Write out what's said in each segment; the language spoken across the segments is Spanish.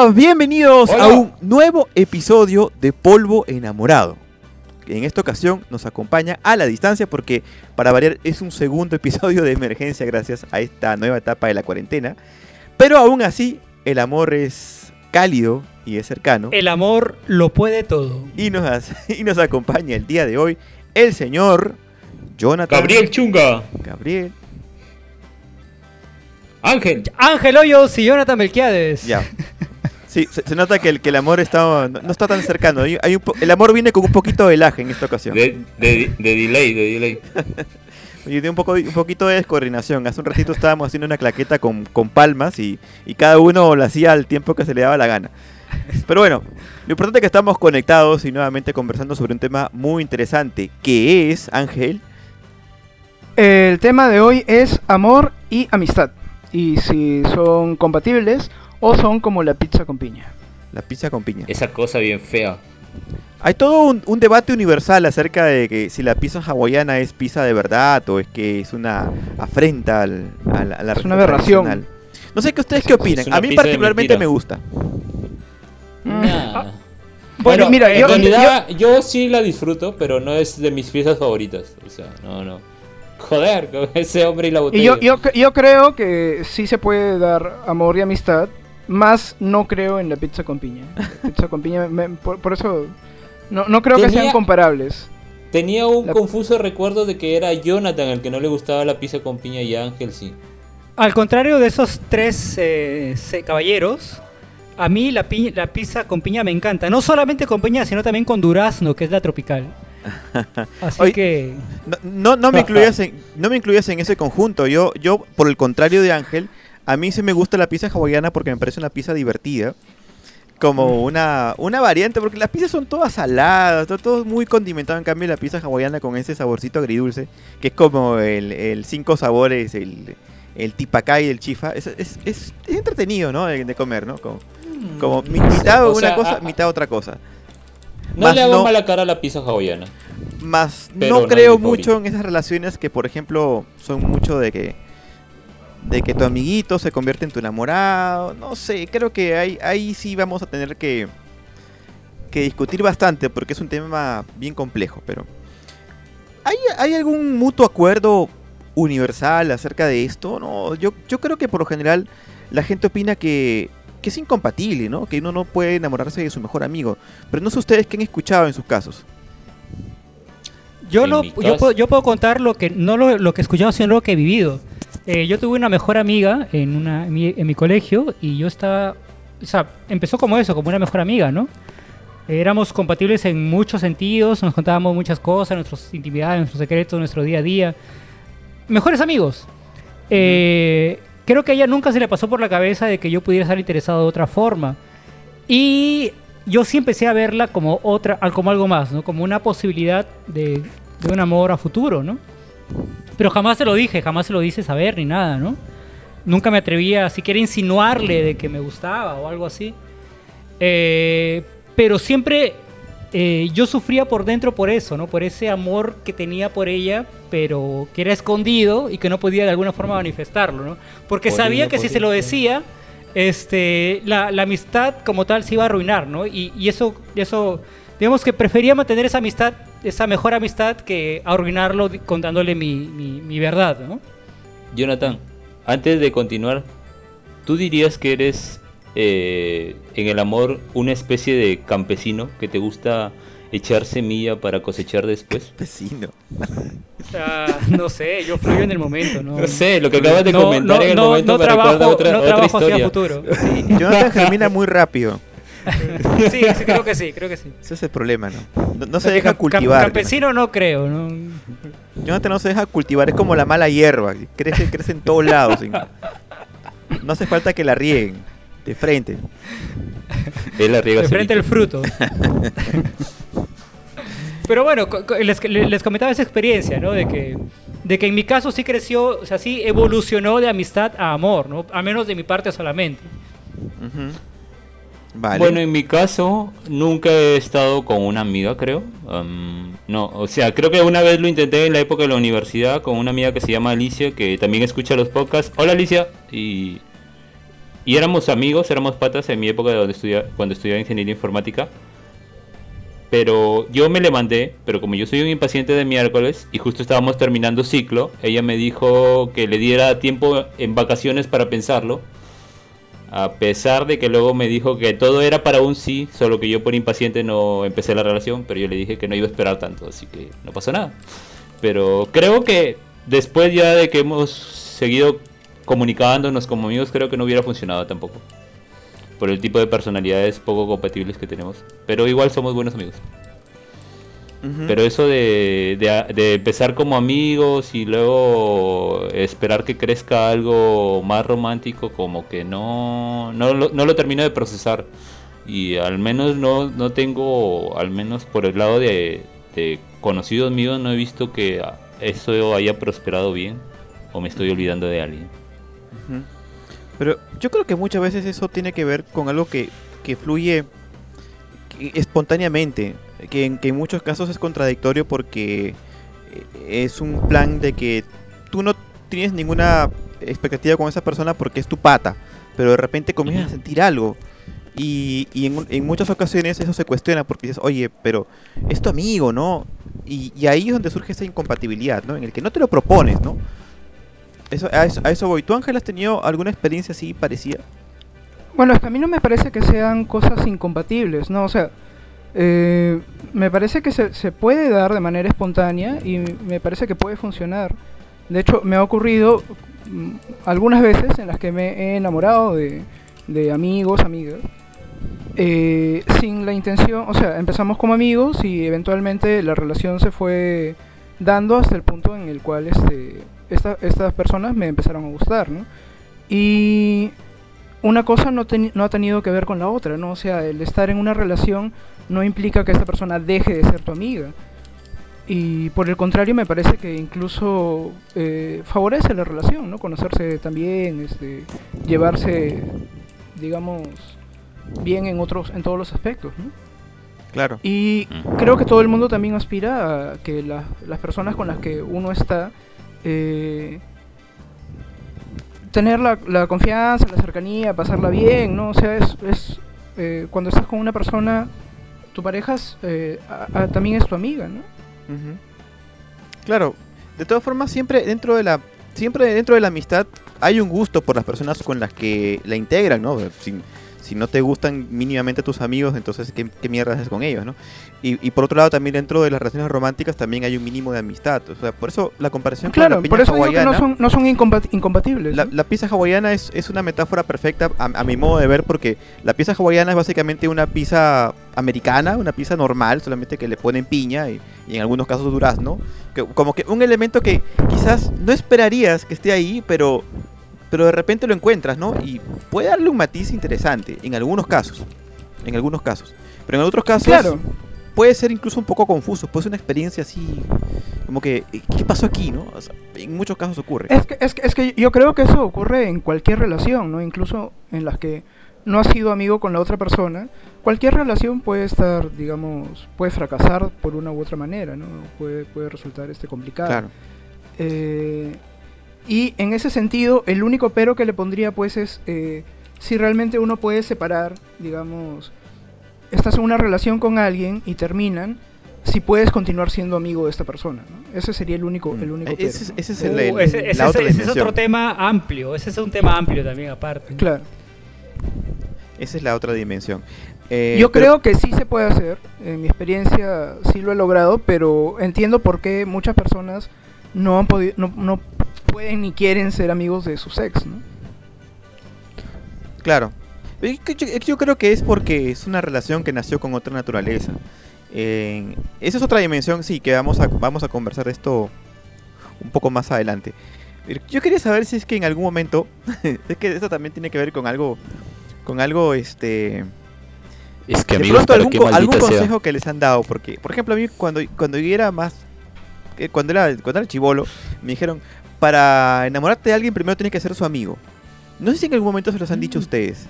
Hola, bienvenidos a un nuevo episodio de Polvo Enamorado. En esta ocasión nos acompaña a la distancia porque para variar es un segundo episodio de emergencia gracias a esta nueva etapa de la cuarentena. Pero aún así, el amor es cálido y es cercano. El amor lo puede todo. Y nos, y nos acompaña el día de hoy el señor Jonathan. Gabriel Chunga. Gabriel. Ángel. Ángel Hoyos y Jonathan Melquiades. Ya. Sí, se, nota que el, que el amor está, no, está tan cercano. Hay, el amor viene con un poquito de laje en esta ocasión. De, de, de delay, de delay. Y de un, poco, un poquito de descoordinación. Hace un ratito estábamos haciendo una claqueta con, con palmas y, y, cada uno lo hacía al tiempo que se le daba la gana. Pero bueno, lo importante es que estamos conectados y nuevamente conversando sobre un tema muy interesante, que es, Ángel. El tema de hoy es amor y amistad. Y si son compatibles o son como la pizza con piña. La pizza con piña. Esa cosa bien fea. Hay todo un, debate universal acerca de que si la pizza hawaiana es pizza de verdad o es que es una afrenta al, a la Es una aberración. No sé qué ustedes qué opinan. A mí particularmente me gusta. Mm. Ah. Bueno, mira, en yo, realidad yo... sí la disfruto, pero no es de mis piezas favoritas. O sea, no, no. Joder, ese hombre y la botella. Y yo, yo, creo que sí se puede dar amor y amistad, más no creo en la pizza con piña. pizza con piña, por, eso no, no creo que sean comparables. Tenía un confuso recuerdo de que era Jonathan el que no le gustaba la pizza con piña y Ángel sí. Al contrario de esos tres eh, caballeros, a mí la, la pizza con piña me encanta. No solamente con piña, sino también con durazno, que es la tropical. Así que... No, no, me incluyas en, no me incluyas en ese conjunto. Yo, yo, por el contrario de Ángel, a mí sí me gusta la pizza hawaiana porque me parece una pizza divertida. Como mm. una, una variante, porque las pizzas son todas saladas, todo, muy condimentado. En cambio, la pizza hawaiana con ese saborcito agridulce, que es como el, cinco sabores, el, el tipacay y el chifa, es, es, entretenido, ¿no? De, comer, ¿no? Como, como mitad una cosa, mitad otra cosa. No le hago mala cara a la pizza hawaiana. Más no creo mucho en esas relaciones que, por ejemplo, son mucho de que de que tu amiguito se convierte en tu enamorado. No sé, creo que ahí, ahí sí vamos a tener que, que discutir bastante porque es un tema bien complejo. Pero, ¿hay, ¿hay algún mutuo acuerdo universal acerca de esto? No, yo, yo creo que por lo general la gente opina que que es incompatible, ¿no? Que uno no puede enamorarse de su mejor amigo. Pero no sé ustedes qué han escuchado en sus casos. Yo, lo, yo, puedo, yo puedo contar lo que no lo, lo que he escuchado, sino lo que he vivido. Eh, yo tuve una mejor amiga en, una, en, mi, colegio y yo estaba... O sea, empezó como eso, como una mejor amiga, ¿no? Éramos compatibles en muchos sentidos, nos contábamos muchas cosas, nuestras intimidades, nuestros secretos, nuestro día a día. Mejores amigos. Eh, creo que a ella nunca se le pasó por la cabeza de que yo pudiera estar interesado de otra forma. Y yo sí empecé a verla como otra, como algo más, ¿no? Como una posibilidad de, de un amor a futuro, ¿no? Pero jamás se lo dije, jamás se lo dice saber ni nada, ¿no? Nunca me atrevía a siquiera insinuarle de que me gustaba o algo así. Eh, pero siempre eh, yo sufría por dentro por eso, ¿no? Por ese amor que tenía por ella, pero que era escondido y que no podía de alguna forma manifestarlo, ¿no? Porque sabía que si se lo decía, este, la, amistad como tal se iba a arruinar, ¿no? Y, eso, eso, digamos que prefería mantener esa amistad, esa mejor amistad, que arruinarlo contándole mi, mi verdad, ¿no? Jonathan, antes de continuar, ¿tú dirías que eres eh, en el amor una especie de campesino que te gusta echar semilla para cosechar después? Campesino. no sé, yo fluyo en el momento, ¿no? No sé, lo que acabas de comentar en el momento me recuerda otra, no otra historia. Hacia futuro. Jonathan germina muy rápido. Sí, sí, creo que sí, creo que sí. Ese es el problema, ¿no? No, se deja cultivar. Campesino no creo, ¿no? Jonathan no se deja cultivar, es como la mala hierba, crece, crece en todos lados. No hace falta que la rieguen. De frente. de frente el fruto. Pero bueno, les, les, comentaba esa experiencia, ¿no? De que, de que en mi caso sí creció, o sea, sí evolucionó de amistad a amor, ¿no? A menos de mi parte solamente. Bueno, en mi caso nunca he estado con una amiga, creo. no, o sea, creo que una vez lo intenté en la época de la universidad con una amiga que se llama Alicia, que también escucha los podcasts. Hola Alicia. Y y éramos amigos, éramos patas en mi época de donde estudia, cuando estudiaba ingeniería informática. Pero yo me le mandé, pero como yo soy un impaciente de miércoles y justo estábamos terminando ciclo, ella me dijo que le diera tiempo en vacaciones para pensarlo. A pesar de que luego me dijo que todo era para un sí, solo que yo por impaciente no empecé la relación, pero yo le dije que no iba a esperar tanto, así que no pasó nada. Pero creo que después ya de que hemos seguido comunicándonos como amigos, creo que no hubiera funcionado tampoco por el tipo de personalidades poco compatibles que tenemos. Pero igual somos buenos amigos. Pero eso de, de, empezar como amigos y luego esperar que crezca algo más romántico, como que no, no, lo, no lo termino de procesar. Y al menos no, no tengo, al menos por el lado de, de conocidos míos, no he visto que eso haya prosperado bien o me estoy olvidando de alguien. Pero yo creo que muchas veces eso tiene que ver con algo que, fluye espontáneamente, que en, que en muchos casos es contradictorio porque eh, es un plan de que tú no tienes ninguna expectativa con esa persona porque es tu pata, pero de repente comienzas a sentir algo. Y, en, muchas ocasiones eso se cuestiona porque dices, oye, pero es tu amigo, ¿no? Y, y, ahí es donde surge esa incompatibilidad, ¿no? En el que no te lo propones, ¿no? Eso, a, eso, voy. ¿Tú, Ángel, has tenido alguna experiencia así parecida? Bueno, es que a mí no me parece que sean cosas incompatibles, ¿no? O sea, eh, me parece que se, se, puede dar de manera espontánea y me parece que puede funcionar. De hecho, me ha ocurrido mm, algunas veces en las que me he enamorado de, de amigos, amigas, eh, sin la intención, o sea, empezamos como amigos y eventualmente la relación se fue dando hasta el punto en el cual este estas personas me empezaron a gustar, ¿no? Y una cosa no, no, ha tenido que ver con la otra, ¿no? O sea, el estar en una relación no implica que esta persona deje de ser tu amiga. Y por el contrario, me parece que incluso eh, favorece la relación, ¿no? Conocerse también, este, llevarse, digamos, bien en otros, en todos los aspectos, ¿no? Claro. Y creo que todo el mundo también aspira a que las personas con las que uno está eh, tener la, la, confianza, la cercanía, pasarla bien, ¿no? O sea, es, es eh, cuando estás con una persona, tu pareja eh, también es tu amiga, ¿no? Claro, de todas formas siempre dentro de la siempre dentro de la amistad hay un gusto por las personas con las que la integran, ¿no? Sin, si no te gustan mínimamente tus amigos, entonces ¿qué, qué mierda haces con ellos, no? Y, por otro lado, también dentro de las relaciones románticas también hay un mínimo de amistad. O sea, por eso la comparación con la pizza hawaiana... no son, no son incompatibles. La, pizza hawaiana es, es, una metáfora perfecta a, mi modo de ver porque la pizza hawaiana es básicamente una pizza americana, una pizza normal, solamente que le ponen piña y, en algunos casos durazno. Que, como que un elemento que quizás no esperarías que esté ahí, pero pero de repente lo encuentras, ¿no? Y puede darle un matiz interesante, en algunos casos, en algunos casos. Pero en otros casos claro. puede ser incluso un poco confuso, puede ser una experiencia así, como que, ¿qué pasó aquí, no? en muchos casos ocurre. Es que, es, que, es que yo creo que eso ocurre en cualquier relación, ¿no? Incluso en las que no has sido amigo con la otra persona, cualquier relación puede estar, digamos, puede fracasar por una u otra manera, ¿no? Puede, puede resultar este complicado. Claro. Eh, y en ese sentido, el único pero que le pondría pues es eh, si realmente uno puede separar, digamos, estás en una relación con alguien y terminan, si puedes continuar siendo amigo de esta persona. ¿no? Ese sería el único, el único pero, ese, es el, uh, ese, es otro tema amplio, ese es un tema amplio también aparte. Claro. Esa es la otra dimensión. Eh, Yo creo que sí se puede hacer, en mi experiencia sí lo he logrado, pero entiendo por qué muchas personas no han podido, no, no pueden ni quieren ser amigos de su ex, ¿no? Claro. Yo, creo que es porque es una relación que nació con otra naturaleza. esa es otra dimensión, sí, que vamos a, vamos a conversar de esto un poco más adelante. Yo quería saber si es que en algún momento, es que esto también tiene que ver con algo, con algo, este... Es que amigos, algún, algún consejo que les han dado, porque, por ejemplo, a mí cuando, cuando yo era más, eh, cuando era, cuando era chivolo, me dijeron, para enamorarte de alguien primero tienes que ser su amigo. No sé si en algún momento se los han dicho mm. ustedes.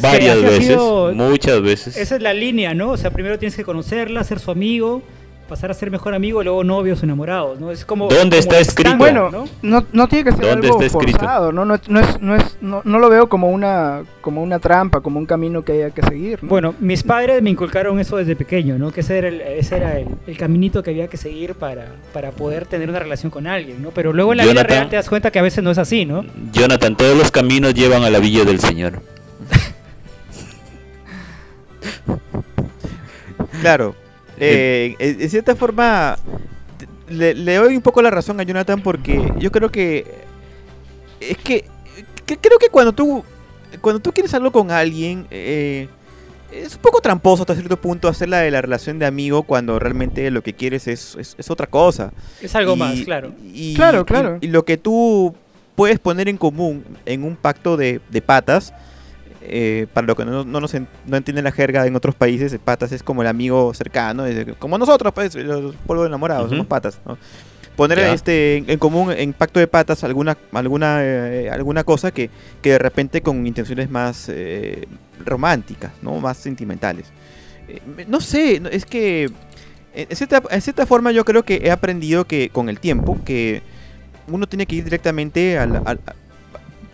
Varias veces, muchas veces. Esa es la línea, ¿no? O sea, primero tienes que conocerla, ser su amigo pasar a ser mejor amigo y luego novios enamorados, ¿no? Es como ¿Dónde está escrito? bueno, ¿no? No, tiene que ser algo forzado, ¿no? No, no, es, no, es, no, lo veo como una como una trampa, como un camino que haya que seguir. Bueno, mis padres me inculcaron eso desde pequeño, ¿no? Que ese era el, ese era el, el caminito que había que seguir para, para poder tener una relación con alguien, ¿no? Pero luego en la vida real te das cuenta que a veces no es así, ¿no? Jonathan, todos los caminos llevan a la villa del Señor. claro, eh, en cierta forma, le, doy un poco la razón a Jonathan porque yo creo que es que, creo que cuando tú cuando tú quieres algo con alguien eh, es un poco tramposo hasta cierto punto hacerla de la relación de amigo cuando realmente lo que quieres es, es, otra cosa. Es algo más, claro. Y, claro, claro. Y, lo que tú puedes poner en común en un pacto de, de patas eh, para lo que no, no, no entienden la jerga en otros países, patas es como el amigo cercano, como nosotros, pues, los polvos enamorados, somos patas. Poner este en, común en pacto de patas alguna alguna eh, alguna cosa que, que, de repente con intenciones más eh, románticas, no más sentimentales. no sé, es que en cierta, en cierta forma yo creo que he aprendido que con el tiempo que uno tiene que ir directamente al,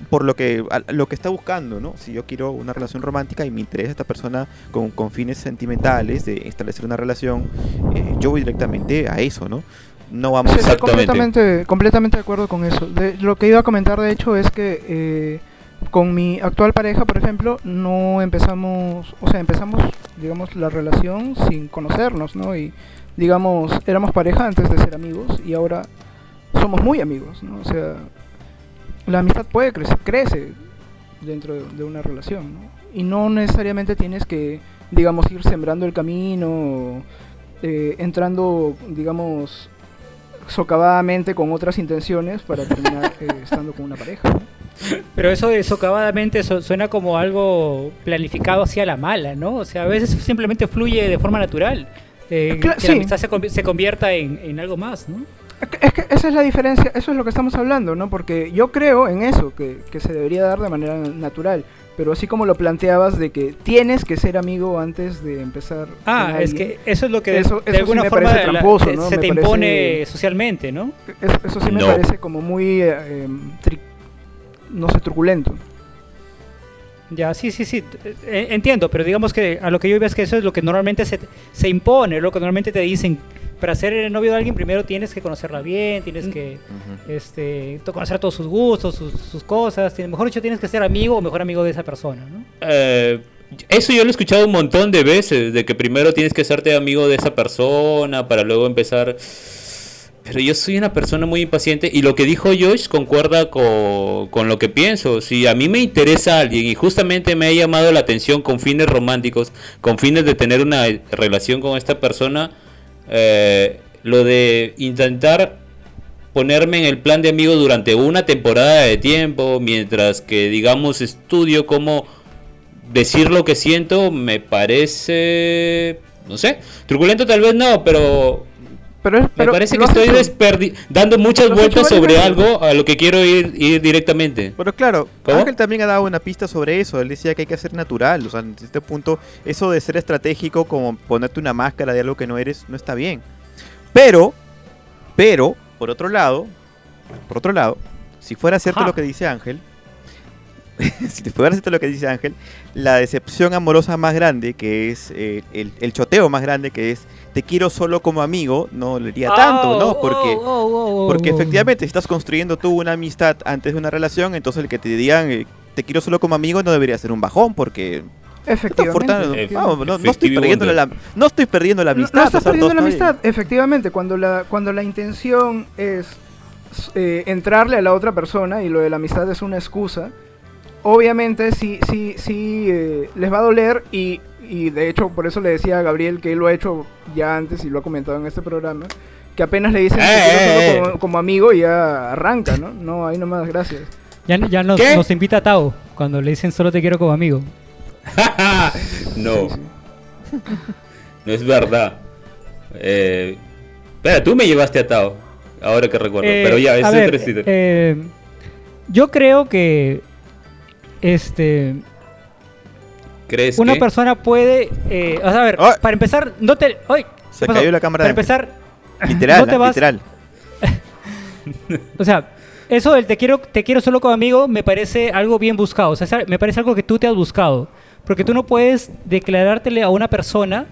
por lo que, lo que está buscando, ¿no? Si yo quiero una relación romántica y me interesa esta persona con, con fines sentimentales, de establecer una relación, eh, yo voy directamente a eso, ¿no? No vamos sí, completamente, completamente de acuerdo con eso. lo que iba a comentar, de hecho, es que eh, con mi actual pareja, por ejemplo, no empezamos, o sea, empezamos, digamos, la relación sin conocernos, ¿no? Y, digamos, éramos pareja antes de ser amigos y ahora somos muy amigos, ¿no? O sea, la amistad puede crecer, crece dentro de, una relación, ¿no? Y no necesariamente tienes que, digamos, ir sembrando el camino, eh, entrando, digamos, socavadamente con otras intenciones para terminar eh, estando con una pareja. Pero eso de socavadamente suena como algo planificado hacia la mala, ¿no? O sea, a veces simplemente fluye de forma natural. Eh, que la amistad se, se convierta en, en, algo más, ¿no? Es que esa es la diferencia, eso es lo que estamos hablando, ¿no? Porque yo creo en eso, que, se debería dar de manera natural. Pero así como lo planteabas de que tienes que ser amigo antes de empezar. Ah, es que eso es lo que eso, de alguna forma se te impone socialmente, ¿no? Eso, sí me parece como muy, eh, em, no sé, truculento. Ya, sí, sí, sí, eh, entiendo, pero digamos que a lo que yo veo es que eso es lo que normalmente se, se impone, lo que normalmente te dicen para ser el novio de alguien primero tienes que conocerla bien, tienes que este, conocer todos sus gustos, sus, cosas. Mejor dicho, tienes que ser amigo o mejor amigo de esa persona, ¿no? Eh, eso yo lo he escuchado un montón de veces, de que primero tienes que serte amigo de esa persona para luego empezar... Pero yo soy una persona muy impaciente y lo que dijo Josh concuerda con, con, lo que pienso. Si a mí me interesa alguien y justamente me ha llamado la atención con fines románticos, con fines de tener una relación con esta persona, eh, lo de intentar ponerme en el plan de amigo durante una temporada de tiempo, mientras que digamos estudio cómo decir lo que siento, me parece, no sé, truculento tal vez no, pero pero, me parece que estoy dando muchas vueltas sobre algo a lo que quiero ir, ir directamente. Pero claro, Ángel también ha dado una pista sobre eso. Él decía que hay que ser natural. O sea, en este punto, eso de ser estratégico, como ponerte una máscara de algo que no eres, no está bien. Pero, pero, por otro lado, por otro lado, si fuera cierto lo que dice Ángel, si te fuera cierto lo que dice Ángel, la decepción amorosa más grande, que es eh, el, el, choteo más grande, que es te quiero solo como amigo, no le diría tanto, ¿no? Oh, porque, oh, oh, porque efectivamente, si estás construyendo tú una amistad antes de una relación, entonces el que te digan eh, te quiero solo como amigo no debería ser un bajón, porque Efectivamente. no, estoy perdiendo la, no estoy perdiendo la amistad. No, estás perdiendo la amistad, efectivamente. Cuando la, cuando la intención es eh, entrarle a la otra persona y lo de la amistad es una excusa, obviamente sí, sí, sí eh, les va a doler y y de hecho por eso le decía a Gabriel que él lo ha hecho ya antes y lo ha comentado en este programa, que apenas le dicen eh, eh, como, amigo y ya arranca, ¿no? No, ahí nomás, gracias. Ya, ya nos, nos, invita a Tao cuando le dicen solo te quiero como amigo. no. no es verdad. Eh, espera, tú me llevaste a Tao, ahora que recuerdo, pero ya, es ver, Yo creo que este una persona puede. Eh, a ver, para empezar, no te. Se cayó la cámara. Para empezar, literal, no literal. o sea, eso del te quiero, te quiero solo como amigo me parece algo bien buscado. O sea, me parece algo que tú te has buscado. Porque tú no puedes declarártele a una persona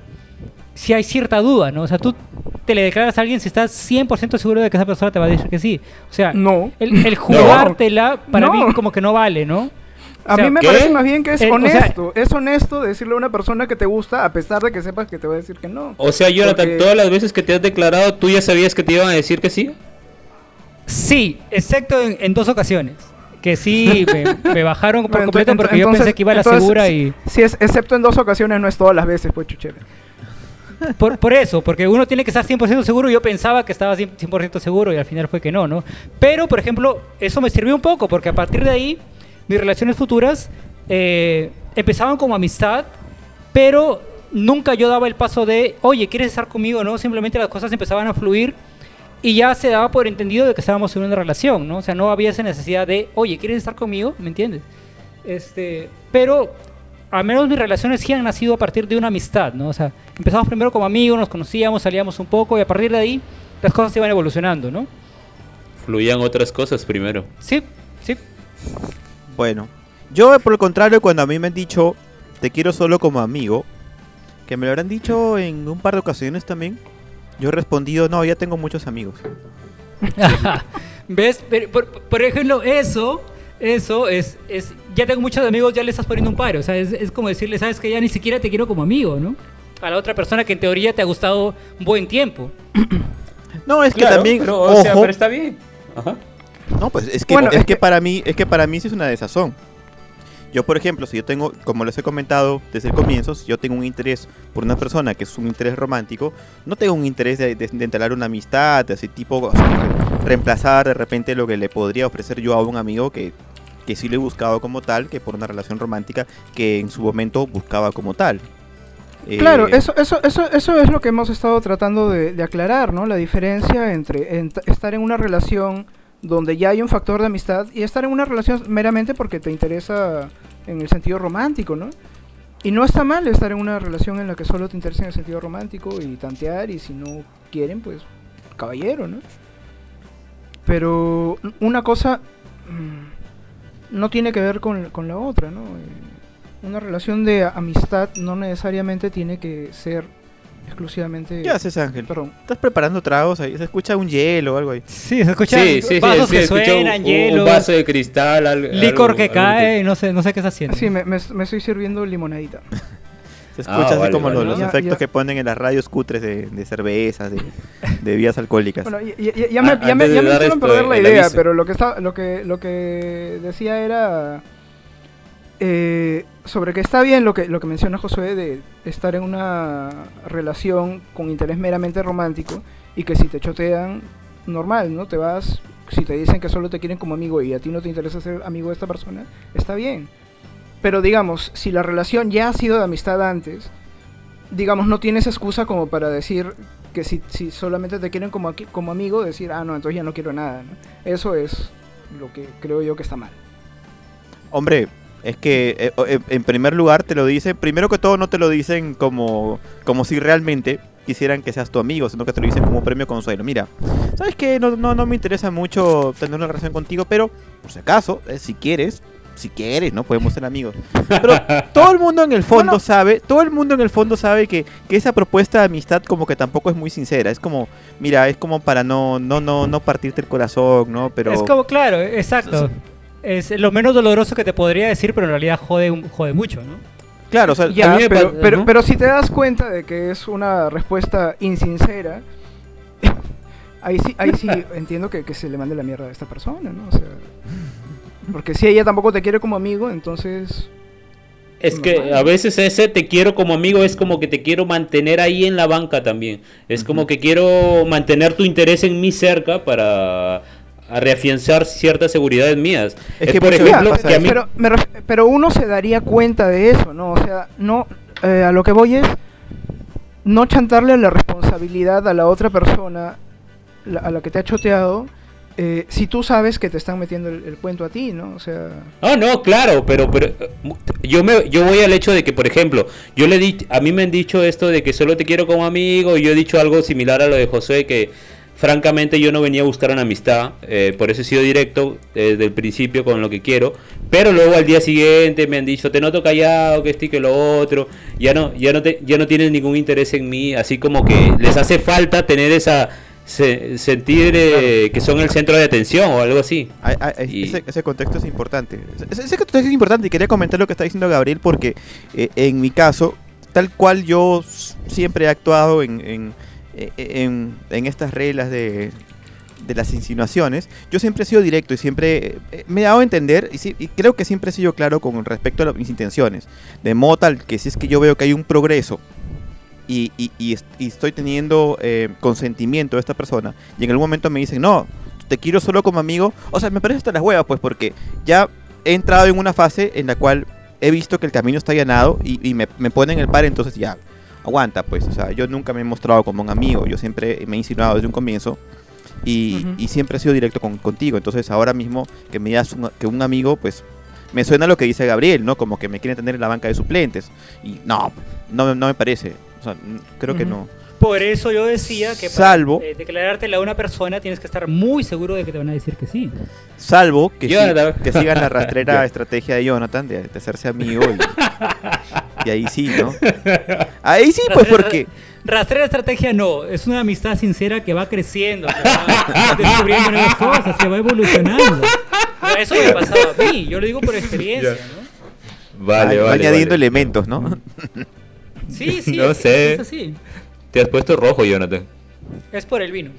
si hay cierta duda, ¿no? O sea, tú te le declaras a alguien si estás 100% seguro de que esa persona te va a decir que sí. O sea, no. el, jugártela para mí como que no vale, ¿no? A mí me parece más bien que es honesto. es honesto decirle a una persona que te gusta a pesar de que sepas que te va a decir que no. O sea, Jonathan, todas las veces que te has declarado, ¿tú ya sabías que te iban a decir que sí? Sí, excepto en, dos ocasiones. Que sí, me, bajaron por completo porque yo pensé que iba a la segura y... Sí, es, excepto en dos ocasiones, no es todas las veces, pues chuchere. Por, por, eso, porque uno tiene que estar 100% seguro. Yo pensaba que estaba 100% seguro y al final fue que no, ¿no? Pero, por ejemplo, eso me sirvió un poco porque a partir de ahí mis relaciones futuras eh, empezaban como amistad, pero nunca yo daba el paso de, oye, ¿quieres estar conmigo? No, simplemente las cosas empezaban a fluir y ya se daba por entendido de que estábamos en una relación, ¿no? O sea, no había esa necesidad de, oye, ¿quieres estar conmigo? ¿Me entiendes? Este, pero al menos mis relaciones sí han nacido a partir de una amistad, ¿no? O sea, empezamos primero como amigos, nos conocíamos, salíamos un poco y a partir de ahí las cosas iban evolucionando, ¿no? Fluían otras cosas primero. Sí, sí. Bueno, yo por el contrario, cuando a mí me han dicho te quiero solo como amigo, que me lo habrán dicho en un par de ocasiones también, yo he respondido, no, ya tengo muchos amigos. ¿Ves? por, ejemplo, eso eso es, es, ya tengo muchos amigos, ya le estás poniendo un paro. O sea, es, como decirle, sabes que ya ni siquiera te quiero como amigo, ¿no? A la otra persona que en teoría te ha gustado un buen tiempo. No, es que también. Pero, o sea, pero está bien. Ajá. No, pues es que, es, que, para mí, es que para mí sí es una desazón. Yo, por ejemplo, si yo tengo, como les he comentado desde el comienzo, si yo tengo un interés por una persona que es un interés romántico, no tengo un interés de, de, una amistad, de ese tipo, reemplazar de repente lo que le podría ofrecer yo a un amigo que que sí lo he buscado como tal, que por una relación romántica que en su momento buscaba como tal. Claro, eh, eso, eso, eso, eso es lo que hemos estado tratando de, aclarar, ¿no? La diferencia entre estar en una relación donde ya hay un factor de amistad y estar en una relación meramente porque te interesa en el sentido romántico, ¿no? Y no está mal estar en una relación en la que solo te interesa en el sentido romántico y tantear y si no quieren, pues caballero, ¿no? Pero una cosa... Mm, no tiene que ver con, la otra, ¿no? Eh, una relación de amistad no necesariamente tiene que ser exclusivamente. ¿Qué haces, Ángel? Perdón. ¿Estás preparando tragos ahí? ¿Se escucha un hielo o algo ahí? Sí, se escucha sí, sí, vasos que suenan, hielo. Un vaso de cristal, algo, licor que cae, no sé, no sé qué está haciendo. Sí, me, me, me estoy sirviendo limonadita. Se escucha ah, así como los, efectos que ponen en las radios cutres de, de cervezas, de, de bebidas alcohólicas. Bueno, ya, me, ya, me, hicieron perder la idea, pero lo que, está, lo, que, lo que decía era eh, sobre que está bien lo que, lo que menciona Josué de estar en una relación con interés meramente romántico y que si te chotean, normal, ¿no? Te vas, si te dicen que solo te quieren como amigo y a ti no te interesa ser amigo de esta persona, está bien pero digamos, si la relación ya ha sido de amistad antes, digamos, no tienes excusa como para decir que si, si solamente te quieren como, como amigo, decir, ah, no, entonces ya no quiero nada. Eso es lo que creo yo que está mal. Hombre, es que eh, eh, en primer lugar te lo dicen, primero que todo no te lo dicen como, como si realmente quisieran que seas tu amigo, sino que te lo dicen como premio consuelo. Mira, ¿sabes qué? No, no, no me interesa mucho tener una relación contigo, pero por si acaso, eh, si quieres, si quieres, ¿no? Podemos ser amigos. Pero todo el mundo en el fondo sabe, todo el mundo en el fondo sabe que, esa propuesta de amistad como que tampoco es muy sincera. Es como, mira, es como para no, no, no, no partirte el corazón, ¿no? Pero. Es como, claro, exacto. Es lo menos doloroso que te podría decir, pero en realidad jode, jode mucho, ¿no? Claro, o sea, pero, pero, pero, si te das cuenta de que es una respuesta insincera, ahí sí, ahí sí entiendo que, que, se le mande la mierda a esta persona, ¿no? O sea, porque si ella tampoco te quiere como amigo, entonces... Es que a veces ese te quiero como amigo es como que te quiero mantener ahí en la banca también. Es como que quiero mantener tu interés en mí cerca para reafianzar ciertas seguridades mías. Es, que, por ejemplo, pero, uno se daría cuenta de eso, ¿no? O sea, no eh, a lo que voy es no chantarle la responsabilidad a la otra persona a la que te ha choteado eh, si tú sabes que te están metiendo el, cuento a ti, ¿no? O sea... No, no, claro, pero, pero yo me yo voy al hecho de que, por ejemplo, yo le di, a mí me han dicho esto de que solo te quiero como amigo y yo he dicho algo similar a lo de José que francamente yo no venía a buscar una amistad, eh, por eso he sido directo desde el principio con lo que quiero, pero luego al día siguiente me han dicho, te noto callado, que esto y que lo otro, ya no, ya no, te, ya no tienes ningún interés en mí, así como que les hace falta tener esa sentir eh, que son el centro de atención o algo así. ese, contexto es importante. Ese, contexto es importante y quería comentar lo que está diciendo Gabriel porque eh, en mi caso, tal cual yo siempre he actuado en, en, en, estas reglas de, de, las insinuaciones, yo siempre he sido directo y siempre eh, me he dado a entender y, y, creo que siempre he sido claro con respecto a mis intenciones. De modo tal que si es que yo veo que hay un progreso y, y, estoy teniendo eh, consentimiento de esta persona y en algún momento me dicen, no, te quiero solo como amigo, o sea, me parece hasta las huevas, pues porque ya he entrado en una fase en la cual he visto que el camino está allanado y, me, me, ponen el par, entonces ya, aguanta, pues, o sea, yo nunca me he mostrado como un amigo, yo siempre me he insinuado desde un comienzo y, y siempre he sido directo con, contigo, entonces ahora mismo que me digas que un amigo, pues me suena lo que dice Gabriel, ¿no? Como que me quieren tener en la banca de suplentes. Y no, no, no me parece. O sea, creo que no. Por eso yo decía que salvo, para eh, declarártela a una persona tienes que estar muy seguro de que te van a decir que sí. Salvo que, que sigan la rastrera estrategia de Jonathan de, hacerse amigo y, ahí sí, ¿no? Ahí sí, pues porque... Rastrera estrategia no, es una amistad sincera que va creciendo, que va descubriendo nuevas cosas, que va evolucionando. Eso me ha pasado a mí, yo lo digo por experiencia, ¿no? Vale, vale. añadiendo elementos, ¿no? Sí, sí. no sé. Es así. Te has puesto rojo, Jonathan. Es por el vino.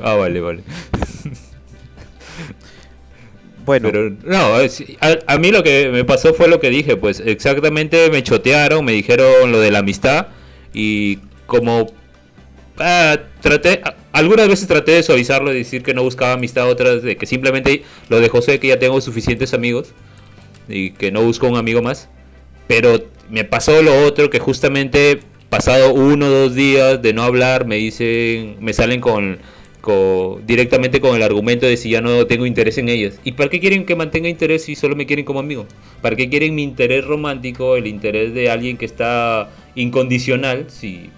Ah, vale, vale. bueno. Pero, no, a, mí lo que me pasó fue lo que dije, pues exactamente me chotearon, me dijeron lo de la amistad y como ah, traté, algunas veces traté de suavizarlo, de decir que no buscaba amistad, otras de que simplemente lo de José, que ya tengo suficientes amigos y que no busco un amigo más. Pero me pasó lo otro que justamente pasado uno o dos días de no hablar me dicen, me salen con, directamente con el argumento de si ya no tengo interés en ellas. ¿Y para qué quieren que mantenga interés si solo me quieren como amigo? ¿Para qué quieren mi interés romántico, el interés de alguien que está incondicional si,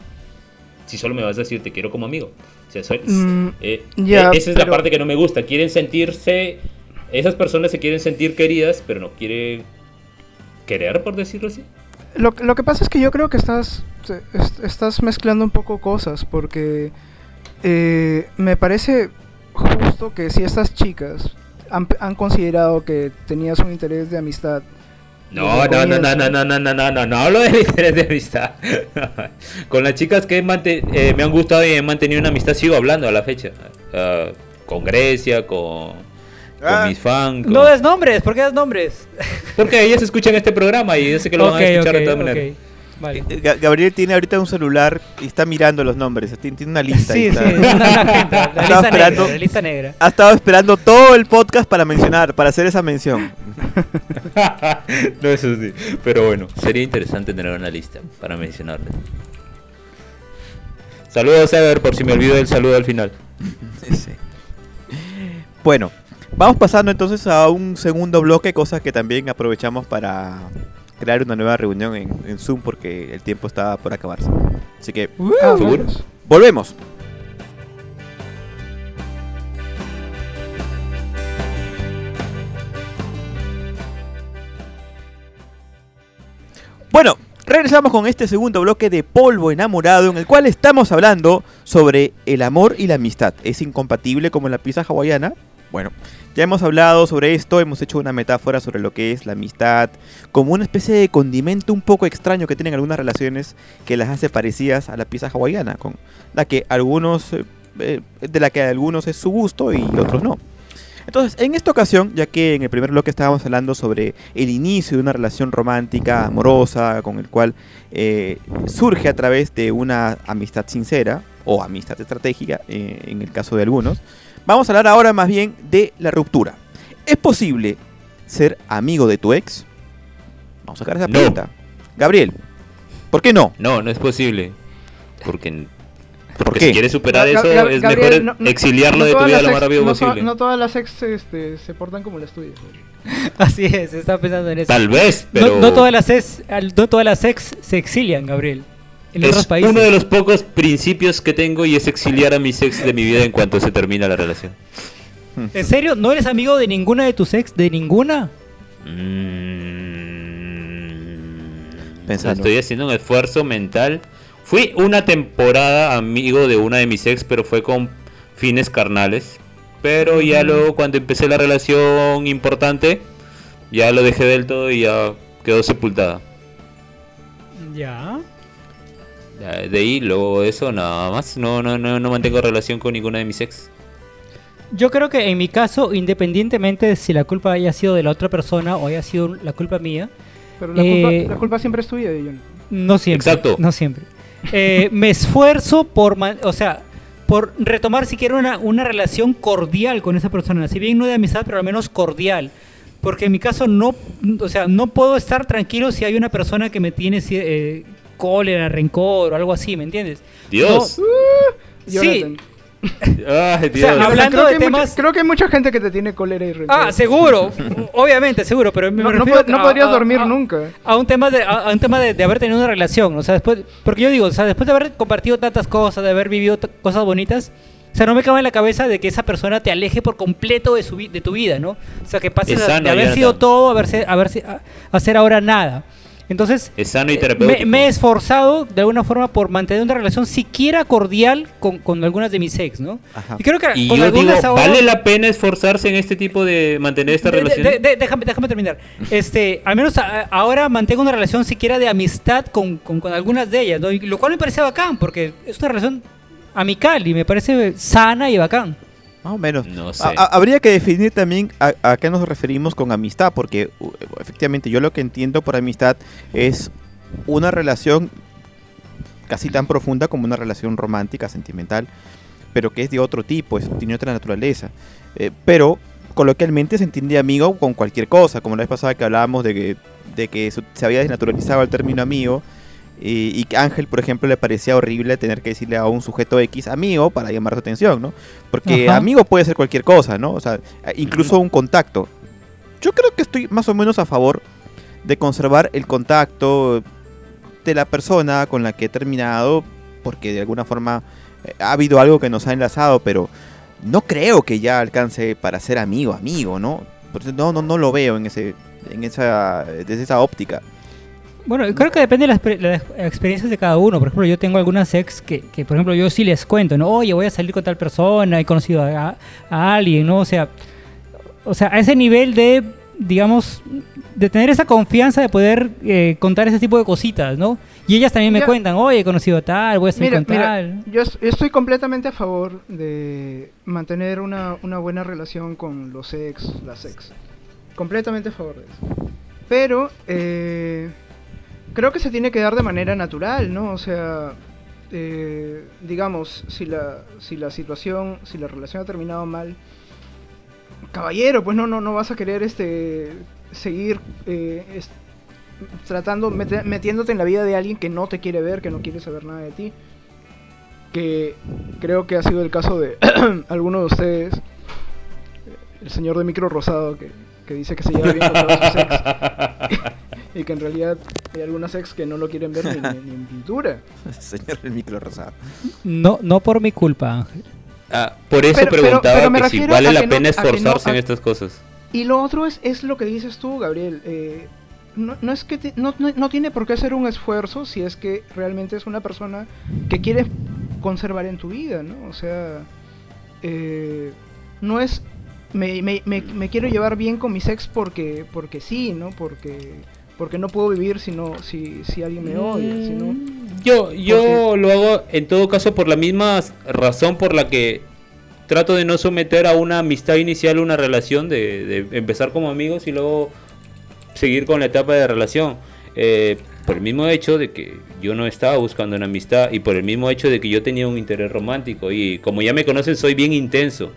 si solo me vas a decir te quiero como amigo? Mm, eh, eh, esa es la parte que no me gusta. Quieren sentirse, esas personas se quieren sentir queridas, pero no quieren querer, por decirlo así. Lo, lo que pasa es que yo creo que estás, estás mezclando un poco cosas, porque eh, me parece justo que si estas chicas han, han, considerado que tenías un interés de amistad. No, no, no, no, no, no, no, no, no, no, no hablo de interés de amistad. con las chicas que eh, me han gustado y he mantenido una amistad sigo hablando a la fecha. Uh, con Grecia, con con ah. mis fans. No des nombres, ¿por qué das nombres? Porque ellas escuchan este programa y yo sé que lo van a escuchar de todas maneras. Vale. Eh, Gabriel tiene ahorita un celular y está mirando los nombres. Tiene, una lista. Sí, sí, la, lista negra, la lista negra. Ha estado esperando todo el podcast para mencionar, para hacer esa mención. no, eso sí. Pero bueno, sería interesante tener una lista para mencionarle. Saludos, Ever, por si me olvido del saludo al final. Sí. Bueno, Vamos pasando entonces a un segundo bloque, cosas que también aprovechamos para crear una nueva reunión en, Zoom porque el tiempo está por acabarse. Así que, ah, Volvemos. Bueno, regresamos con este segundo bloque de Polvo Enamorado en el cual estamos hablando sobre el amor y la amistad. ¿Es incompatible como la pizza hawaiana? Bueno, ya hemos hablado sobre esto, hemos hecho una metáfora sobre lo que es la amistad, como una especie de condimento un poco extraño que tienen algunas relaciones que las hace parecidas a la pizza hawaiana, con la que algunos, eh, eh, de la que a algunos es su gusto y otros no. Entonces, en esta ocasión, ya que en el primer bloque estábamos hablando sobre el inicio de una relación romántica, amorosa, con el cual eh, surge a través de una amistad sincera o amistad estratégica, en el caso de algunos, Vamos a hablar ahora más bien de la ruptura. ¿Es posible ser amigo de tu ex? Vamos a sacar esa pregunta. Gabriel, ¿por qué no? No, no es posible. Porque Porque si quieres superar eso, es mejor exiliarlo de tu vida lo más rápido posible. no todas las ex este, se portan como las tuyas. Así es, estaba pensando en eso. Tal vez, pero. No, todas, las ex, no todas las ex se exilian, Gabriel. En es uno de los pocos principios que tengo y es exiliar a mis ex de mi vida en cuanto se termina la relación. ¿En serio? ¿No eres amigo de ninguna de tus ex? ¿De ninguna? Mm, estoy haciendo un esfuerzo mental. Fui una temporada amigo de una de mis ex, pero fue con fines carnales. Pero ya luego cuando empecé la relación importante, ya lo dejé del todo y ya quedó sepultada. Ya. De ahí, luego eso, nada más. No, no, no, no mantengo relación con ninguna de mis ex. Yo creo que en mi caso, independientemente de si la culpa haya sido de la otra persona o haya sido la culpa mía. Pero la, culpa, eh, la culpa, siempre es tuya, John. No siempre. Exacto. No siempre. Eh, me esfuerzo por, o sea, por retomar siquiera una, una relación cordial con esa persona. Si bien no de amistad, pero al menos cordial. Porque en mi caso no, o sea, no puedo estar tranquilo si hay una persona que me tiene eh, cólera, rencor o algo así, ¿me entiendes? Dios. sí, hablando de temas... creo que hay mucha gente que te tiene cólera y rencor. Ah, seguro. Obviamente, seguro, pero no, podrías dormir nunca. A un tema de a, un tema de, haber tenido una relación, o sea, después porque yo digo, o sea, después de haber compartido tantas cosas, de haber vivido cosas bonitas, o sea, no me cabe en la cabeza de que esa persona te aleje por completo de su de tu vida, ¿no? O sea, que pases de haber sido todo a verse a verse a hacer ahora nada. Entonces, Me, he esforzado de alguna forma por mantener una relación siquiera cordial con, con algunas de mis ex, ¿no? Y creo que con yo digo, ¿vale la pena esforzarse en este tipo de mantener esta relación? déjame, déjame terminar. Este, al menos ahora mantengo una relación siquiera de amistad con, con, con algunas de ellas, ¿no? lo cual me parece bacán, porque es una relación amical y me parece sana y bacán. Más o menos. No sé. habría que definir también a, qué nos referimos con amistad, porque efectivamente yo lo que entiendo por amistad es una relación casi tan profunda como una relación romántica, sentimental, pero que es de otro tipo, es, tiene otra naturaleza. Eh, pero coloquialmente se entiende amigo con cualquier cosa, como la vez pasada que hablábamos de que, de que se había desnaturalizado el término amigo y, que Ángel, por ejemplo, le parecía horrible tener que decirle a un sujeto X amigo para llamar su atención, ¿no? Porque amigo puede ser cualquier cosa, ¿no? O sea, incluso un contacto. Yo creo que estoy más o menos a favor de conservar el contacto de la persona con la que he terminado, porque de alguna forma eh, ha habido algo que nos ha enlazado, pero no creo que ya alcance para ser amigo, amigo, ¿no? No, no, no lo veo en ese, en esa, desde esa óptica. Bueno, creo que depende de las, experiencias de cada uno. Por ejemplo, yo tengo algunas ex que, que, por ejemplo, yo sí les cuento, ¿no? Oye, voy a salir con tal persona, he conocido a, alguien, ¿no? O sea, o sea, a ese nivel de, digamos, de tener esa confianza de poder eh, contar ese tipo de cositas, ¿no? Y ellas también me cuentan, oye, he conocido a tal, voy a salir con tal. Yo estoy completamente a favor de mantener una, una buena relación con los ex, las ex. Completamente a favor de eso. Pero, eh creo que se tiene que dar de manera natural, ¿no? O sea, eh, digamos, si la, si la situación, si la relación ha terminado mal, caballero, pues no, no, no vas a querer este seguir eh, tratando, metiéndote en la vida de alguien que no te quiere ver, que no quiere saber nada de ti. Que creo que ha sido el caso de alguno de ustedes, el señor de micro rosado, que, que dice que se lleva bien con todos sus ex. y que en realidad hay algunas ex que no lo quieren ver ni, en pintura. Señor el micro rosado. No, no por mi culpa, Ángel. Ah, por eso preguntaba que si vale la pena esforzarse en estas cosas. Y lo otro es, es lo que dices tú, Gabriel. Eh, no, no, es que no, no, tiene por qué ser un esfuerzo si es que realmente es una persona que quiere conservar en tu vida, ¿no? O sea, eh, no es me, me, me, me, quiero llevar bien con mis ex porque porque sí, ¿no? Porque porque no puedo vivir si no si, si alguien me odia, si no, mm, Yo yo lo hago en todo caso por la misma razón por la que trato de no someter a una amistad inicial una relación de, de empezar como amigos y luego seguir con la etapa de relación. Eh, por el mismo hecho de que yo no estaba buscando una amistad y por el mismo hecho de que yo tenía un interés romántico y como ya me conocen soy bien intenso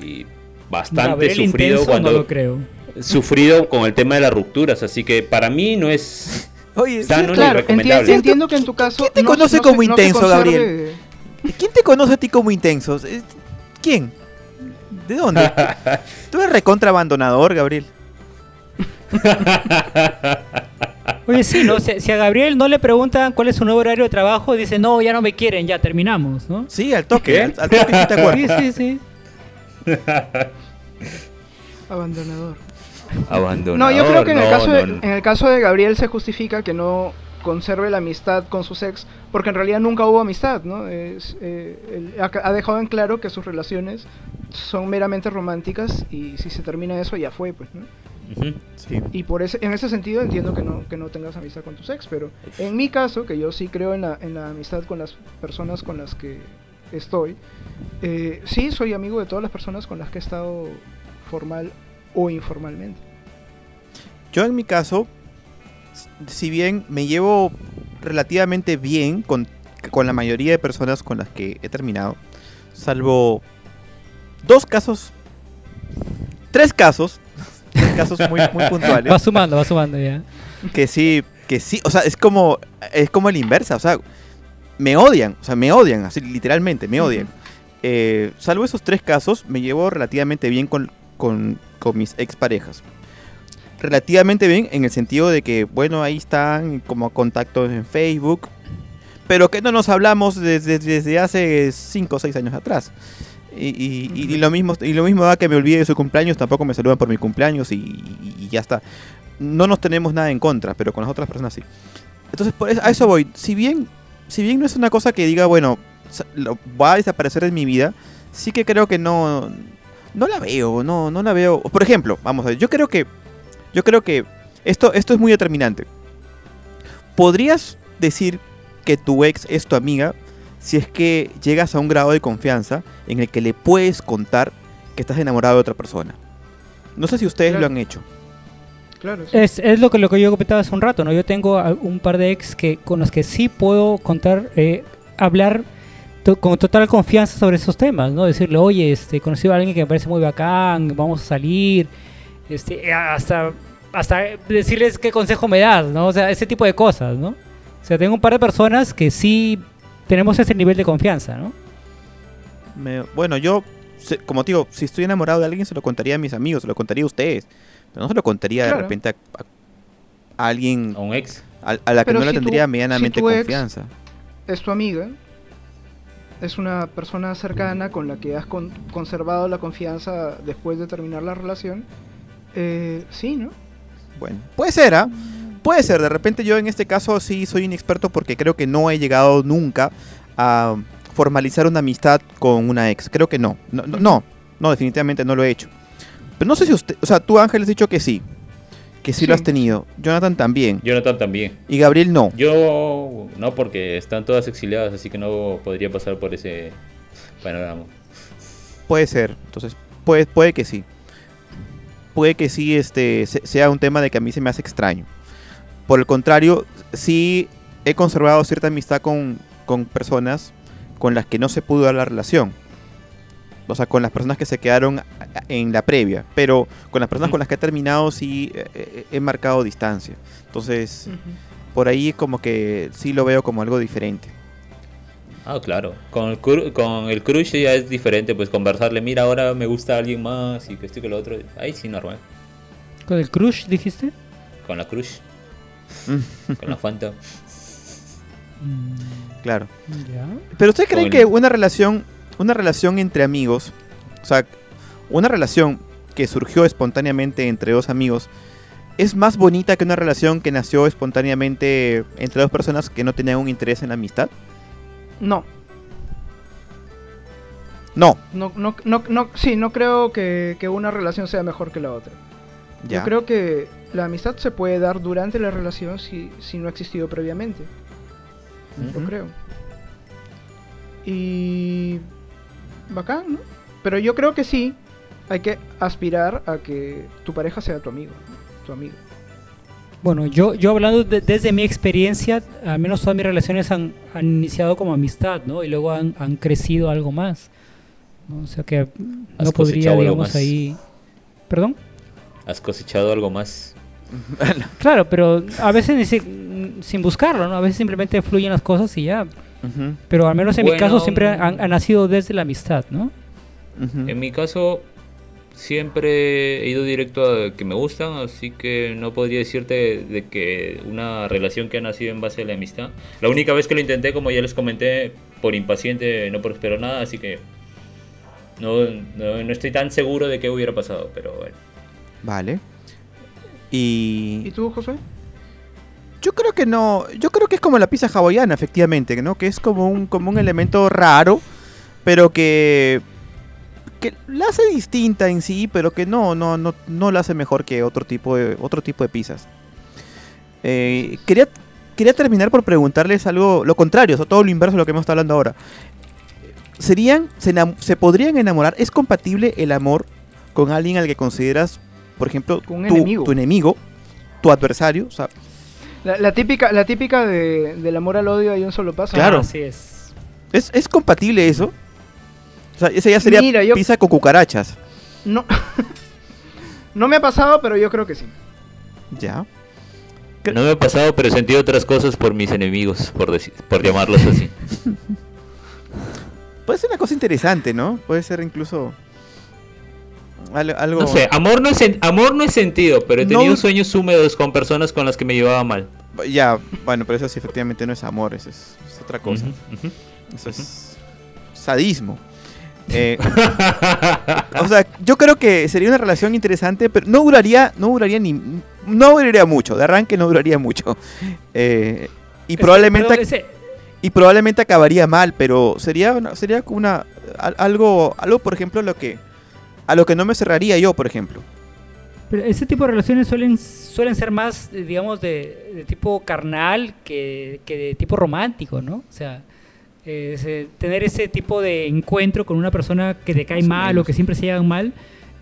y bastante sufrido cuando lo creo. sufrido con el tema de las rupturas, así que para mí no es Oye, sano claro, recomendable. Entiendo, que en tu caso ¿Qué te conoce como intenso, Gabriel? ¿Quién te conoce a ti como intenso? ¿Quién? ¿De dónde? Tú eres recontra abandonador, Gabriel. Oye, sí, ¿no? Si, a Gabriel no le preguntan cuál es su nuevo horario de trabajo, dice, no, ya no me quieren, ya terminamos, ¿no? Sí, al toque, al, toque sí te acuerdas. Sí, sí, sí. Abandonador. Abandonador. No, yo creo que en, el caso de, en el caso de Gabriel se justifica que no conserve la amistad con su ex, porque en realidad nunca hubo amistad, ¿no? Es, eh, ha, dejado en claro que sus relaciones son meramente románticas y si se termina eso ya fue, pues, ¿no? Y por ese, en ese sentido entiendo que no, que no tengas amistad con tu ex, pero en mi caso, que yo sí creo en la, en la amistad con las personas con las que estoy, eh, sí soy amigo de todas las personas con las que he estado formal o informalmente. Yo en mi caso, si bien me llevo relativamente bien con, con la mayoría de personas con las que he terminado, salvo dos casos, tres casos, tres casos muy, muy puntuales. Va sumando, va sumando ya. Que sí, que sí, o sea, es como, es como el inversa, o sea, me odian, o sea, me odian, así literalmente, me odian. Eh, salvo esos tres casos, me llevo relativamente bien con, con, con mis exparejas relativamente bien en el sentido de que, bueno, ahí están como contactos en Facebook, pero que no nos hablamos desde, desde hace 5 o 6 años atrás. Y, y, lo mismo y lo mismo da que me olvide de su cumpleaños, tampoco me saludan por mi cumpleaños y, ya está. No nos tenemos nada en contra, pero con las otras personas sí. Entonces, por a eso voy. Si bien, si bien no es una cosa que diga, bueno, va a desaparecer en mi vida, sí que creo que no, no la veo, no, no la veo. Por ejemplo, vamos a ver, yo creo que yo creo que esto, esto es muy determinante. ¿Podrías decir que tu ex es tu amiga si es que llegas a un grado de confianza en el que le puedes contar que estás enamorado de otra persona? No sé si ustedes lo han hecho. Claro, es, lo, que, lo que yo comentaba hace un rato, ¿no? Yo tengo un par de ex que, con los que sí puedo contar, eh, hablar con total confianza sobre esos temas, ¿no? Decirle, oye, este, he conocido a alguien que me parece muy bacán, vamos a salir, este, hasta, hasta decirles qué consejo me das, ¿no? O sea, ese tipo de cosas, ¿no? O sea, tengo un par de personas que sí tenemos ese nivel de confianza, ¿no? bueno, yo, como digo, si estoy enamorado de alguien, se lo contaría a mis amigos, se lo contaría a ustedes. Pero no se lo contaría de repente a, alguien. A un ex. A, la que no le tendría medianamente confianza. Es tu amiga. Es una persona cercana con la que has conservado la confianza después de terminar la relación eh, sí, ¿no? Bueno, puede ser, ¿ah? Puede ser, de repente yo en este caso sí soy inexperto porque creo que no he llegado nunca a formalizar una amistad con una ex. Creo que no. No, no, no, definitivamente no lo he hecho. Pero no sé si usted, o sea, tú Ángel has dicho que sí. Que sí, lo has tenido. Jonathan también. Jonathan también. Y Gabriel no. Yo no, porque están todas exiliadas, así que no podría pasar por ese panorama. Puede ser, entonces puede, puede que sí puede que sí este, sea un tema de que a mí se me hace extraño. Por el contrario, sí he conservado cierta amistad con, personas con las que no se pudo dar la relación. O sea, con las personas que se quedaron en la previa. Pero con las personas con las que he terminado sí eh, eh, he, marcado distancia. Entonces, por ahí como que sí lo veo como algo diferente. Ah, claro. Con el, con el crush ya es diferente, pues conversarle, mira, ahora me gusta alguien más y que esto y que lo otro. Ahí sí, normal. ¿Con el crush dijiste? Con la crush. con la Fanta. Mm. Claro. Pero ¿ustedes creen que una relación, una relación entre amigos, o sea, una relación que surgió espontáneamente entre dos amigos, es más bonita que una relación que nació espontáneamente entre dos personas que no tenían un interés en la amistad? No. No. No, no, no, no sí, no creo que, una relación sea mejor que la otra. Yo creo que la amistad se puede dar durante la relación si, si no ha existido previamente. Lo creo. Y... Bacán, ¿no? Pero yo creo que sí, hay que aspirar a que tu pareja sea tu amigo, tu amigo. Bueno, yo, yo hablando desde mi experiencia, al menos todas mis relaciones han, iniciado como amistad, ¿no? Y luego han, crecido algo más. O sea que no podría, digamos, ahí... ¿Perdón? ¿Has cosechado algo más? claro, pero a veces sin, sin buscarlo, ¿no? A veces simplemente fluyen las cosas y ya. Pero al menos en mi caso siempre ha, nacido desde la amistad, ¿no? En mi caso siempre he ido directo a que me gustan, así que no podría decirte de que una relación que ha nacido en base a la amistad. La única vez que lo intenté, como ya les comenté, por impaciente no prosperó nada, así que no, no, estoy tan seguro de qué hubiera pasado, pero bueno. Vale. Y... ¿Y tú, José? Yo creo que no, yo creo que es como la pizza hawaiana, efectivamente, ¿no? Que es como un, como un elemento raro, pero que que la hace distinta en sí, pero que no, no, no, no la hace mejor que otro tipo de, otro tipo de pizzas. Eh, quería, quería terminar por preguntarles algo, lo contrario, o todo lo inverso de lo que hemos estado hablando ahora. ¿Serían, se, podrían enamorar? ¿Es compatible el amor con alguien al que consideras, por ejemplo, tu, enemigo. tu enemigo, tu adversario? La, típica, la típica de, del amor al odio hay un solo paso. Claro. así es. ¿Es, ¿Es compatible eso? O sea, ese ya sería pizza con cucarachas. No. no me ha pasado, pero yo creo que sí. Ya. No me ha pasado, pero he sentido otras cosas por mis enemigos, por, por llamarlos así. Puede ser una cosa interesante, ¿no? Puede ser incluso algo... No sé, amor no es, amor no es sentido, pero he tenido sueños húmedos con personas con las que me llevaba mal. Ya, bueno, pero eso sí efectivamente no es amor, eso es, otra cosa. eso es sadismo. Eh, o sea, yo creo que sería una relación interesante, pero no duraría, no duraría ni, no duraría mucho. De arranque no duraría mucho. Eh, y probablemente, y probablemente acabaría mal, pero sería, una, sería una, algo, algo, por ejemplo, lo que, a lo que no me cerraría yo, por ejemplo. Pero ese tipo de relaciones suelen, suelen ser más, digamos, de, de tipo carnal que, que de tipo romántico, ¿no? O sea, eh, tener ese tipo de encuentro con una persona que te cae mal o que siempre se llevan mal,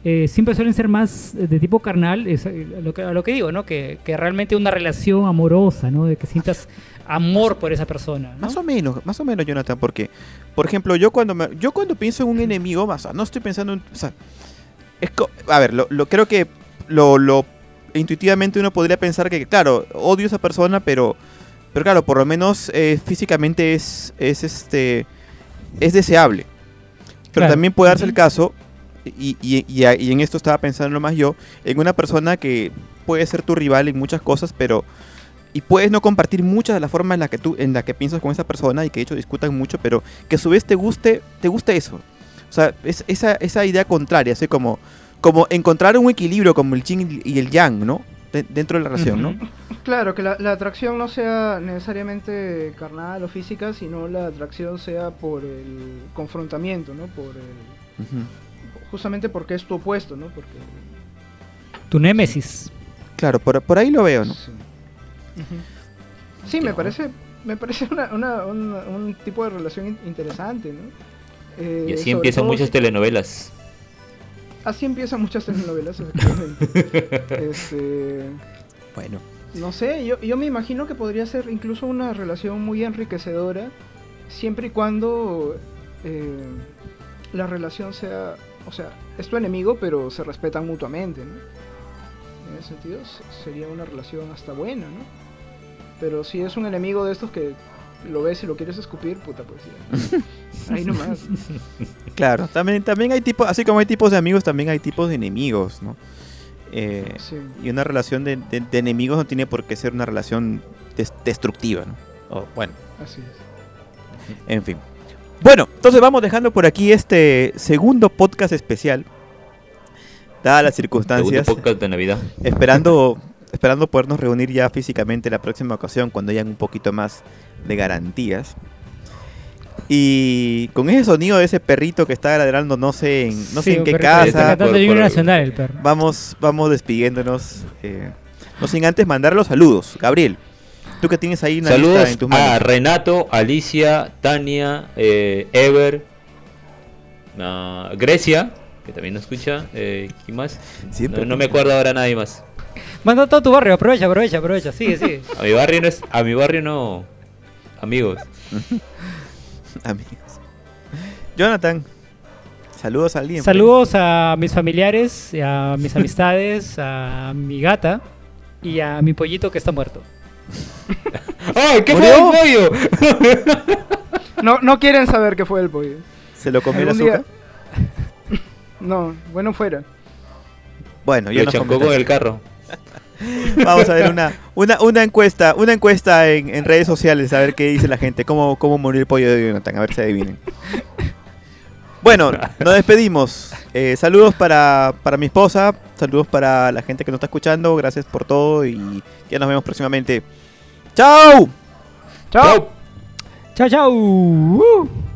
eh, siempre suelen ser más de tipo carnal, es eh, lo que, a lo que digo, ¿no? Que, que, realmente una relación amorosa, ¿no? De que sientas amor por esa persona. Más o menos, más o menos, Jonathan, porque, por ejemplo, yo cuando me, yo cuando pienso en un enemigo, o no estoy pensando en, o sea, es a ver, lo, lo, creo que lo, lo intuitivamente uno podría pensar que, claro, odio a esa persona, pero pero claro, por lo menos eh, físicamente es, es, este, es deseable. Pero también puede darse el caso, y, y, y, en esto estaba pensando más yo, en una persona que puede ser tu rival en muchas cosas, pero... Y puedes no compartir muchas de las formas en las que tú en la que piensas con esa persona y que de hecho discutan mucho, pero que a su vez te guste, te guste eso. O sea, es esa, esa idea contraria, así como, como encontrar un equilibrio como el yin y el yang, ¿no? dentro de la relación, ¿no? Claro, que la, atracción no sea necesariamente carnal o física, sino la atracción sea por el confrontamiento, ¿no? Por el, Justamente porque es tu opuesto, ¿no? Porque... Tu némesis. Claro, por, por ahí lo veo, ¿no? Sí, me parece, me parece una, un tipo de relación interesante, ¿no? y así eh, empiezan muchas telenovelas así empiezan muchas telenovelas, este, bueno. No sé, yo, yo me imagino que podría ser incluso una relación muy enriquecedora, siempre y cuando eh, la relación sea, o sea, es tu enemigo, pero se respetan mutuamente, ¿no? En ese sentido, sería una relación hasta buena, ¿no? Pero si es un enemigo de estos que lo ves y lo quieres escupir, puta, pues ya. Ahí nomás. Claro, también, también hay tipos, así como hay tipos de amigos, también hay tipos de enemigos, ¿no? Eh, y una relación de, enemigos no tiene por qué ser una relación destructiva, ¿no? bueno. Así es. En fin. Bueno, entonces vamos dejando por aquí este segundo podcast especial. Dadas las circunstancias. Segundo podcast de Navidad. Esperando, esperando podernos reunir ya físicamente la próxima ocasión cuando hayan un poquito más de garantías. Y con ese sonido de ese perrito que está ladrando, no sé en, no sé en qué casa. Vamos, vamos despidiéndonos. Eh, no sin antes mandar los saludos. Gabriel, tú que tienes ahí una saludos en tus manos. a Renato, Alicia, Tania, eh, Ever, Grecia, que también nos escucha. Eh, ¿Quién más? No, no, me acuerdo ahora nadie más. Manda todo tu barrio, aprovecha, aprovecha, aprovecha. Sigue, sigue. a mi barrio no es, a mi barrio no Amigos. Amigos. Jonathan, saludos a alguien. Saludos a mis familiares, a mis amistades, a mi gata y a mi pollito que está muerto. ¡Ay, qué fue el pollo! No, no quieren saber qué fue el pollo. ¿Se lo comió el azúcar? No, bueno fuera. Bueno, yo lo chancó con el carro. Vamos a ver una, una, una encuesta, una encuesta en, en, redes sociales, a ver qué dice la gente, cómo, cómo murió el pollo de Jonathan, a ver si adivinen. Bueno, nos despedimos. Eh, saludos para, para mi esposa, saludos para la gente que nos está escuchando, gracias por todo y ya nos vemos próximamente. ¡Chao! ¡Chao! ¡Chao, chao! Uh.